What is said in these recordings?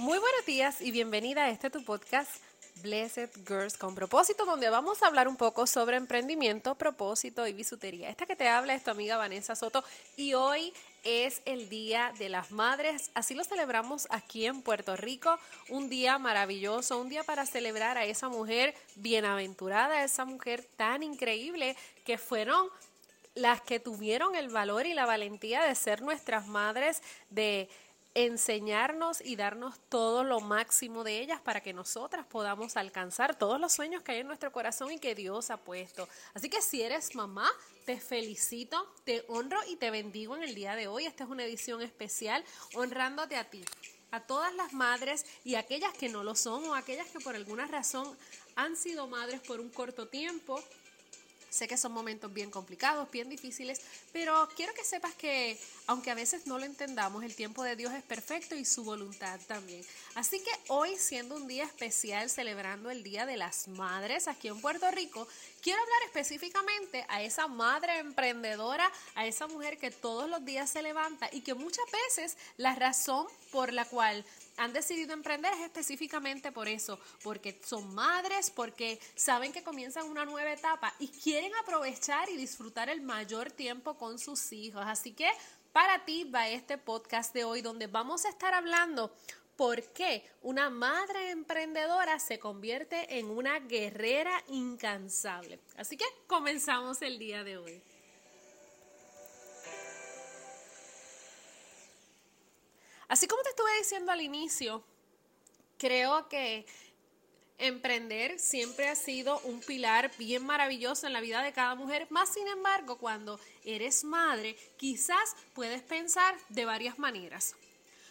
Muy buenos días y bienvenida a este tu podcast Blessed Girls con propósito, donde vamos a hablar un poco sobre emprendimiento, propósito y bisutería. Esta que te habla es tu amiga Vanessa Soto y hoy es el Día de las Madres. Así lo celebramos aquí en Puerto Rico. Un día maravilloso, un día para celebrar a esa mujer bienaventurada, esa mujer tan increíble que fueron las que tuvieron el valor y la valentía de ser nuestras madres, de enseñarnos y darnos todo lo máximo de ellas para que nosotras podamos alcanzar todos los sueños que hay en nuestro corazón y que Dios ha puesto. Así que si eres mamá, te felicito, te honro y te bendigo en el día de hoy. Esta es una edición especial honrándote a ti, a todas las madres y aquellas que no lo son o aquellas que por alguna razón han sido madres por un corto tiempo Sé que son momentos bien complicados, bien difíciles, pero quiero que sepas que aunque a veces no lo entendamos, el tiempo de Dios es perfecto y su voluntad también. Así que hoy, siendo un día especial celebrando el Día de las Madres aquí en Puerto Rico, quiero hablar específicamente a esa madre emprendedora, a esa mujer que todos los días se levanta y que muchas veces la razón por la cual han decidido emprender es específicamente por eso, porque son madres, porque saben que comienzan una nueva etapa y quieren aprovechar y disfrutar el mayor tiempo con sus hijos. Así que para ti va este podcast de hoy donde vamos a estar hablando por qué una madre emprendedora se convierte en una guerrera incansable. Así que comenzamos el día de hoy. Así como te estuve diciendo al inicio, creo que emprender siempre ha sido un pilar bien maravilloso en la vida de cada mujer. Más sin embargo, cuando eres madre, quizás puedes pensar de varias maneras.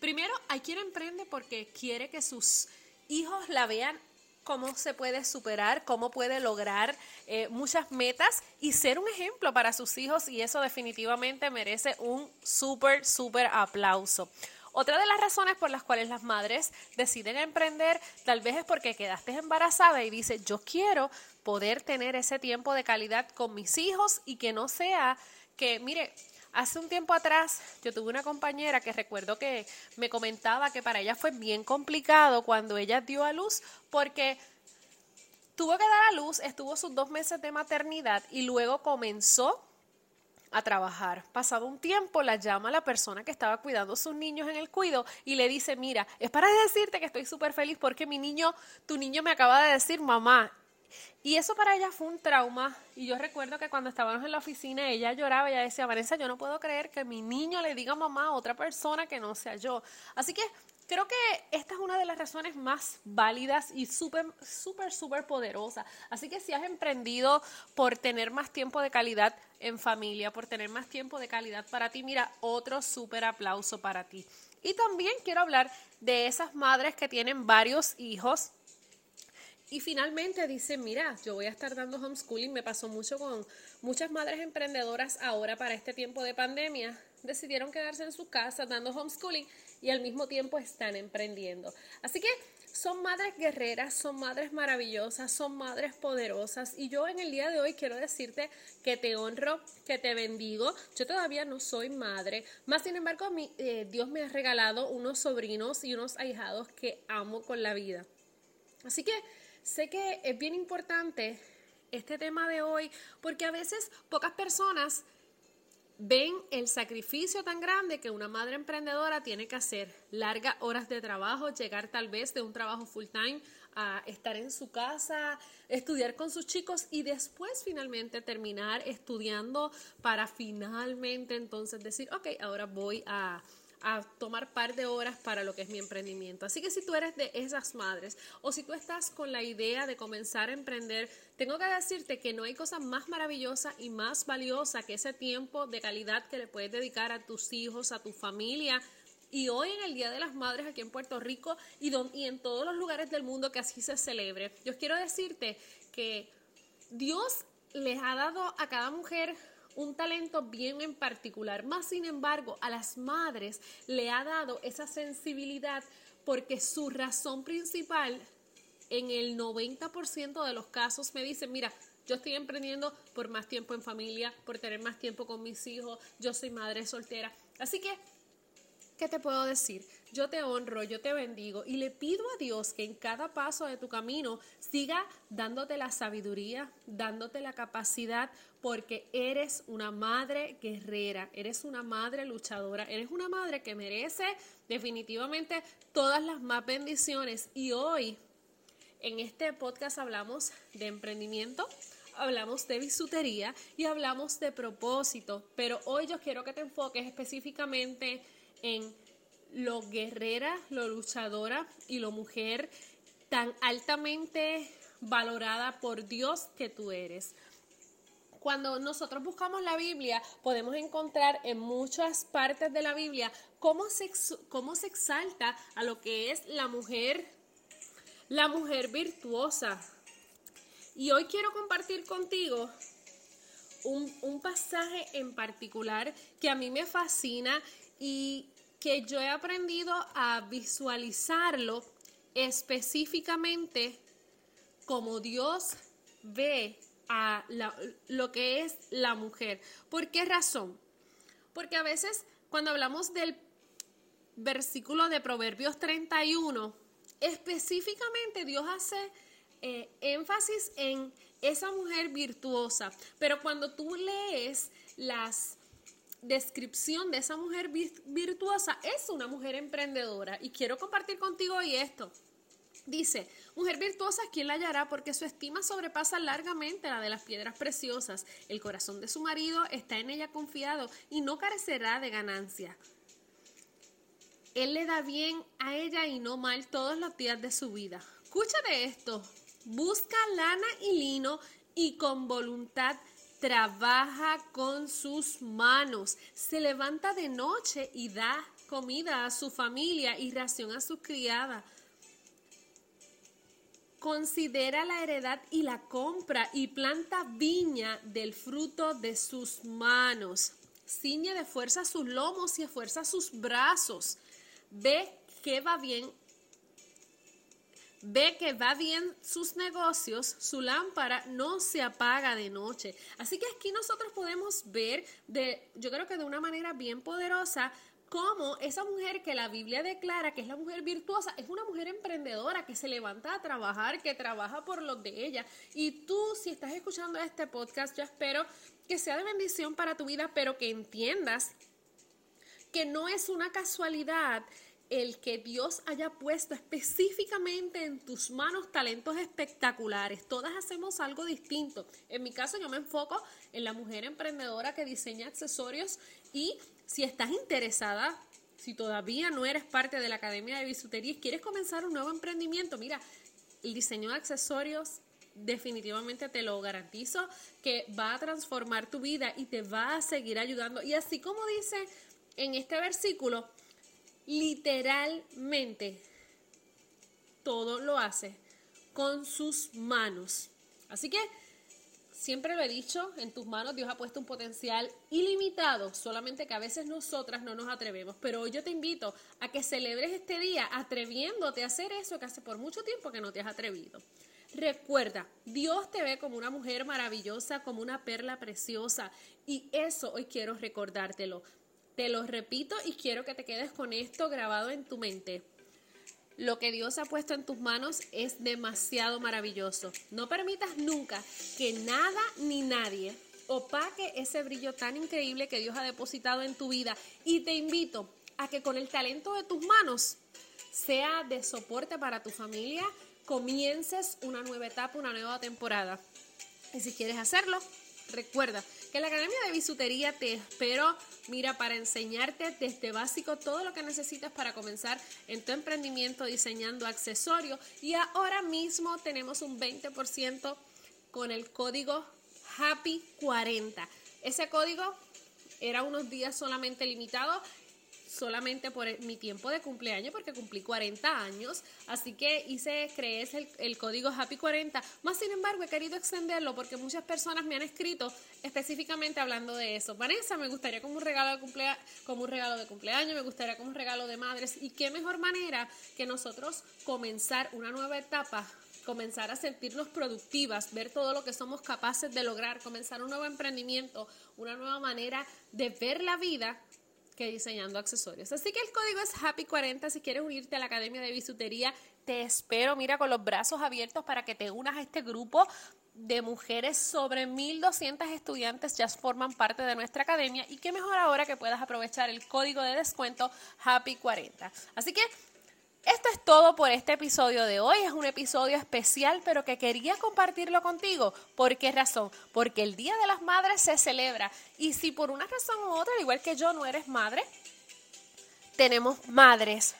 Primero, hay quien emprende porque quiere que sus hijos la vean cómo se puede superar, cómo puede lograr eh, muchas metas y ser un ejemplo para sus hijos y eso definitivamente merece un súper, súper aplauso. Otra de las razones por las cuales las madres deciden emprender tal vez es porque quedaste embarazada y dices, yo quiero poder tener ese tiempo de calidad con mis hijos y que no sea que, mire, hace un tiempo atrás yo tuve una compañera que recuerdo que me comentaba que para ella fue bien complicado cuando ella dio a luz porque tuvo que dar a luz, estuvo sus dos meses de maternidad y luego comenzó a trabajar. Pasado un tiempo, la llama la persona que estaba cuidando a sus niños en el cuido y le dice, mira, es para decirte que estoy súper feliz porque mi niño, tu niño me acaba de decir, mamá. Y eso para ella fue un trauma. Y yo recuerdo que cuando estábamos en la oficina, ella lloraba, ella decía, Vanessa, yo no puedo creer que mi niño le diga mamá a otra persona que no sea yo. Así que Creo que esta es una de las razones más válidas y súper, súper, súper poderosa. Así que si has emprendido por tener más tiempo de calidad en familia, por tener más tiempo de calidad para ti, mira, otro súper aplauso para ti. Y también quiero hablar de esas madres que tienen varios hijos y finalmente dicen, mira, yo voy a estar dando homeschooling. Me pasó mucho con muchas madres emprendedoras ahora para este tiempo de pandemia. Decidieron quedarse en su casa dando homeschooling y al mismo tiempo están emprendiendo. Así que son madres guerreras, son madres maravillosas, son madres poderosas y yo en el día de hoy quiero decirte que te honro, que te bendigo. Yo todavía no soy madre, más sin embargo eh, Dios me ha regalado unos sobrinos y unos ahijados que amo con la vida. Así que sé que es bien importante este tema de hoy porque a veces pocas personas ven el sacrificio tan grande que una madre emprendedora tiene que hacer. Largas horas de trabajo, llegar tal vez de un trabajo full time a estar en su casa, estudiar con sus chicos y después finalmente terminar estudiando para finalmente entonces decir, ok, ahora voy a a tomar par de horas para lo que es mi emprendimiento. Así que si tú eres de esas madres o si tú estás con la idea de comenzar a emprender, tengo que decirte que no hay cosa más maravillosa y más valiosa que ese tiempo de calidad que le puedes dedicar a tus hijos, a tu familia. Y hoy en el Día de las Madres aquí en Puerto Rico y, y en todos los lugares del mundo que así se celebre, yo quiero decirte que Dios les ha dado a cada mujer un talento bien en particular. Más sin embargo, a las madres le ha dado esa sensibilidad porque su razón principal en el 90% de los casos me dicen, mira, yo estoy emprendiendo por más tiempo en familia, por tener más tiempo con mis hijos, yo soy madre soltera. Así que ¿qué te puedo decir? Yo te honro, yo te bendigo y le pido a Dios que en cada paso de tu camino siga dándote la sabiduría, dándote la capacidad, porque eres una madre guerrera, eres una madre luchadora, eres una madre que merece definitivamente todas las más bendiciones. Y hoy, en este podcast hablamos de emprendimiento, hablamos de bisutería y hablamos de propósito, pero hoy yo quiero que te enfoques específicamente en lo guerrera, lo luchadora y lo mujer tan altamente valorada por Dios que tú eres. Cuando nosotros buscamos la Biblia, podemos encontrar en muchas partes de la Biblia cómo se, cómo se exalta a lo que es la mujer, la mujer virtuosa. Y hoy quiero compartir contigo un, un pasaje en particular que a mí me fascina y que yo he aprendido a visualizarlo específicamente como Dios ve a lo que es la mujer. ¿Por qué razón? Porque a veces cuando hablamos del versículo de Proverbios 31, específicamente Dios hace eh, énfasis en esa mujer virtuosa. Pero cuando tú lees las descripción de esa mujer virtuosa es una mujer emprendedora. Y quiero compartir contigo hoy esto. Dice, mujer virtuosa, ¿quién la hallará? Porque su estima sobrepasa largamente la de las piedras preciosas. El corazón de su marido está en ella confiado y no carecerá de ganancia. Él le da bien a ella y no mal todos los días de su vida. Escúchate esto. Busca lana y lino y con voluntad trabaja con sus manos, se levanta de noche y da comida a su familia y ración a sus criadas. Considera la heredad y la compra y planta viña del fruto de sus manos. Ciñe de fuerza sus lomos y esfuerza sus brazos. Ve que va bien ve que va bien sus negocios, su lámpara no se apaga de noche. Así que aquí nosotros podemos ver, de, yo creo que de una manera bien poderosa, cómo esa mujer que la Biblia declara que es la mujer virtuosa, es una mujer emprendedora que se levanta a trabajar, que trabaja por los de ella. Y tú, si estás escuchando este podcast, yo espero que sea de bendición para tu vida, pero que entiendas que no es una casualidad el que Dios haya puesto específicamente en tus manos talentos espectaculares. Todas hacemos algo distinto. En mi caso yo me enfoco en la mujer emprendedora que diseña accesorios y si estás interesada, si todavía no eres parte de la Academia de Bisutería y quieres comenzar un nuevo emprendimiento, mira, el diseño de accesorios definitivamente te lo garantizo que va a transformar tu vida y te va a seguir ayudando. Y así como dice en este versículo, literalmente todo lo hace con sus manos. Así que siempre lo he dicho, en tus manos Dios ha puesto un potencial ilimitado, solamente que a veces nosotras no nos atrevemos. Pero hoy yo te invito a que celebres este día atreviéndote a hacer eso que hace por mucho tiempo que no te has atrevido. Recuerda, Dios te ve como una mujer maravillosa, como una perla preciosa y eso hoy quiero recordártelo. Te lo repito y quiero que te quedes con esto grabado en tu mente. Lo que Dios ha puesto en tus manos es demasiado maravilloso. No permitas nunca que nada ni nadie opaque ese brillo tan increíble que Dios ha depositado en tu vida. Y te invito a que con el talento de tus manos sea de soporte para tu familia, comiences una nueva etapa, una nueva temporada. Y si quieres hacerlo, recuerda que la Academia de Bisutería te espero, mira, para enseñarte desde básico todo lo que necesitas para comenzar en tu emprendimiento diseñando accesorios. Y ahora mismo tenemos un 20% con el código HAPPY40. Ese código era unos días solamente limitados solamente por mi tiempo de cumpleaños, porque cumplí 40 años, así que hice, creé el, el código Happy 40, más sin embargo he querido extenderlo porque muchas personas me han escrito específicamente hablando de eso. Vanessa, me gustaría como un regalo de cumpleaños, como un regalo de cumpleaños, me gustaría como un regalo de madres, y qué mejor manera que nosotros comenzar una nueva etapa comenzar a sentirnos productivas, ver todo lo que somos capaces de lograr, comenzar un nuevo emprendimiento, una nueva manera de ver la vida que diseñando accesorios. Así que el código es Happy40 si quieres unirte a la Academia de Bisutería. Te espero, mira, con los brazos abiertos para que te unas a este grupo de mujeres, sobre 1.200 estudiantes ya forman parte de nuestra academia y qué mejor ahora que puedas aprovechar el código de descuento Happy40. Así que esto es todo por este episodio de hoy. Es un episodio especial, pero que quería compartirlo contigo. ¿Por qué razón? Porque el Día de las Madres se celebra. Y si por una razón u otra, igual que yo, no eres madre, tenemos madres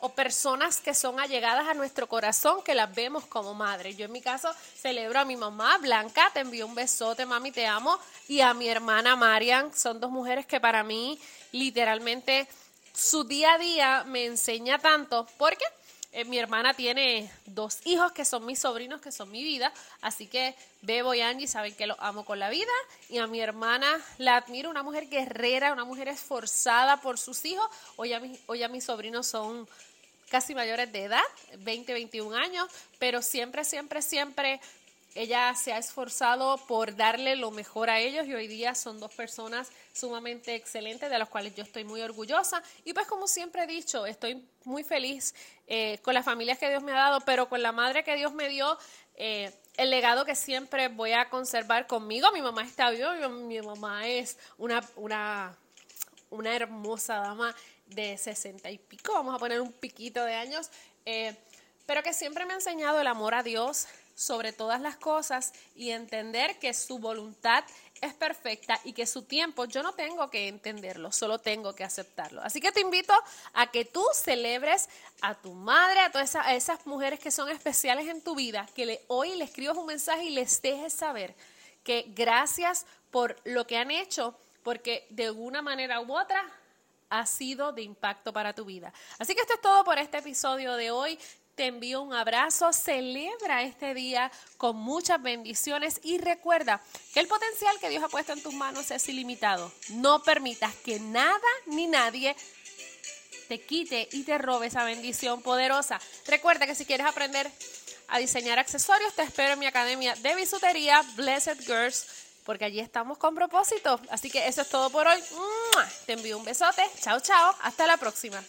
o personas que son allegadas a nuestro corazón que las vemos como madres. Yo en mi caso celebro a mi mamá, Blanca, te envío un besote, mami, te amo, y a mi hermana Marian. Son dos mujeres que para mí literalmente su día a día me enseña tanto porque eh, mi hermana tiene dos hijos que son mis sobrinos, que son mi vida, así que Bebo y Angie saben que los amo con la vida y a mi hermana la admiro, una mujer guerrera, una mujer esforzada por sus hijos. Hoy a, hoy a mis sobrinos son casi mayores de edad, 20, 21 años, pero siempre, siempre, siempre ella se ha esforzado por darle lo mejor a ellos y hoy día son dos personas sumamente excelentes de las cuales yo estoy muy orgullosa. Y pues como siempre he dicho, estoy muy feliz eh, con las familias que Dios me ha dado, pero con la madre que Dios me dio, eh, el legado que siempre voy a conservar conmigo. Mi mamá está viva, mi mamá es una, una, una hermosa dama de sesenta y pico, vamos a poner un piquito de años, eh, pero que siempre me ha enseñado el amor a Dios, sobre todas las cosas y entender que su voluntad es perfecta y que su tiempo yo no tengo que entenderlo, solo tengo que aceptarlo. Así que te invito a que tú celebres a tu madre, a todas esas, mujeres que son especiales en tu vida, que le, hoy le escribas un mensaje y les dejes saber que gracias por lo que han hecho, porque de una manera u otra ha sido de impacto para tu vida. Así que esto es todo por este episodio de hoy te envío un abrazo, celebra este día con muchas bendiciones y recuerda que el potencial que Dios ha puesto en tus manos es ilimitado. No permitas que nada ni nadie te quite y te robe esa bendición poderosa. Recuerda que si quieres aprender a diseñar accesorios, te espero en mi academia de bisutería Blessed Girls, porque allí estamos con propósito. Así que eso es todo por hoy. Te envío un besote. Chao, chao. Hasta la próxima.